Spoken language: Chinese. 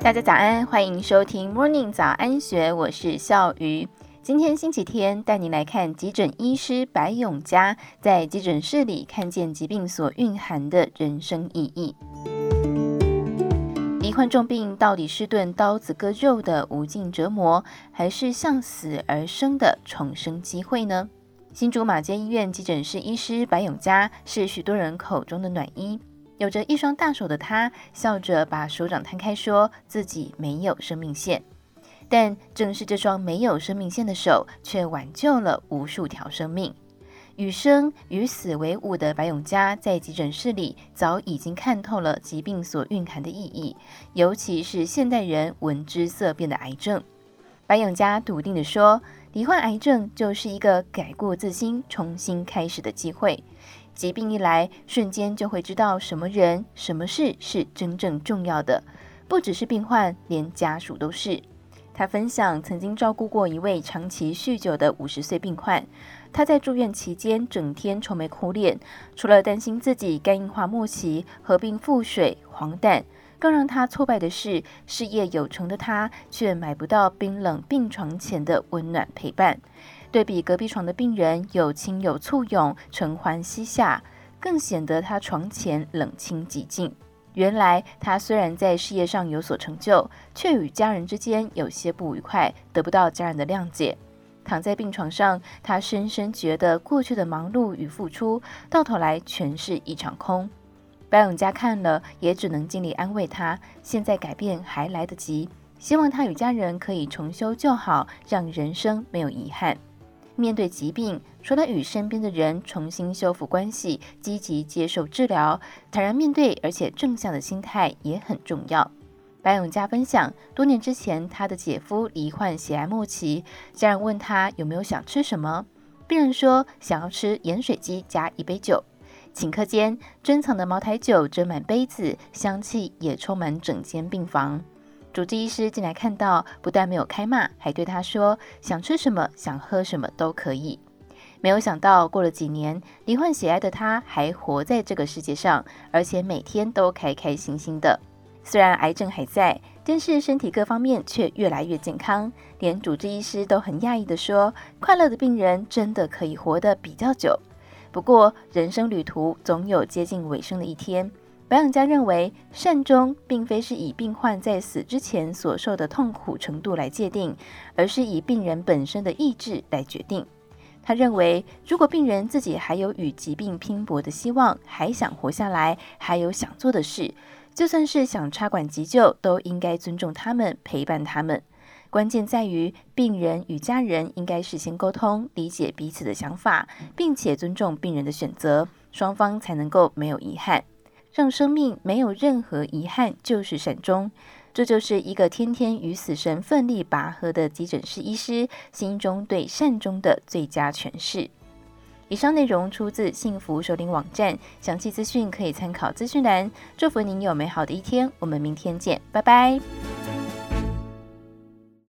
大家早安，欢迎收听 Morning 早安学，我是笑鱼。今天星期天，带您来看急诊医师白永嘉在急诊室里看见疾病所蕴含的人生意义。罹患重病到底是顿刀子割肉的无尽折磨，还是向死而生的重生机会呢？新竹马街医院急诊室医师白永嘉是许多人口中的暖医。有着一双大手的他，笑着把手掌摊开，说自己没有生命线。但正是这双没有生命线的手，却挽救了无数条生命。与生与死为伍的白永嘉，在急诊室里早已经看透了疾病所蕴含的意义，尤其是现代人闻之色变的癌症。白永嘉笃定地说：“罹患癌症就是一个改过自新、重新开始的机会。”疾病一来，瞬间就会知道什么人、什么事是真正重要的。不只是病患，连家属都是。他分享曾经照顾过一位长期酗酒的五十岁病患，他在住院期间整天愁眉苦脸，除了担心自己肝硬化末期、合并腹水、黄疸，更让他挫败的是，事业有成的他却买不到冰冷病床前的温暖陪伴。对比隔壁床的病人有亲友簇拥，承欢膝下，更显得他床前冷清寂静。原来他虽然在事业上有所成就，却与家人之间有些不愉快，得不到家人的谅解。躺在病床上，他深深觉得过去的忙碌与付出，到头来全是一场空。白永嘉看了，也只能尽力安慰他：现在改变还来得及，希望他与家人可以重修旧好，让人生没有遗憾。面对疾病，除了与身边的人重新修复关系，积极接受治疗，坦然面对，而且正向的心态也很重要。白永嘉分享，多年之前，他的姐夫罹患血癌末期，家人问他有没有想吃什么，病人说想要吃盐水鸡加一杯酒。顷刻间，珍藏的茅台酒斟满杯子，香气也充满整间病房。主治医师进来看到，不但没有开骂，还对他说：“想吃什么，想喝什么都可以。”没有想到，过了几年，罹患血癌的他还活在这个世界上，而且每天都开开心心的。虽然癌症还在，但是身体各方面却越来越健康。连主治医师都很讶异地说：“快乐的病人真的可以活得比较久。”不过，人生旅途总有接近尾声的一天。白养家认为，善终并非是以病患在死之前所受的痛苦程度来界定，而是以病人本身的意志来决定。他认为，如果病人自己还有与疾病拼搏的希望，还想活下来，还有想做的事，就算是想插管急救，都应该尊重他们，陪伴他们。关键在于，病人与家人应该事先沟通，理解彼此的想法，并且尊重病人的选择，双方才能够没有遗憾。让生命没有任何遗憾，就是善终。这就是一个天天与死神奋力拔河的急诊室医师心中对善终的最佳诠释。以上内容出自幸福首领网站，详细资讯可以参考资讯栏。祝福您有美好的一天，我们明天见，拜拜。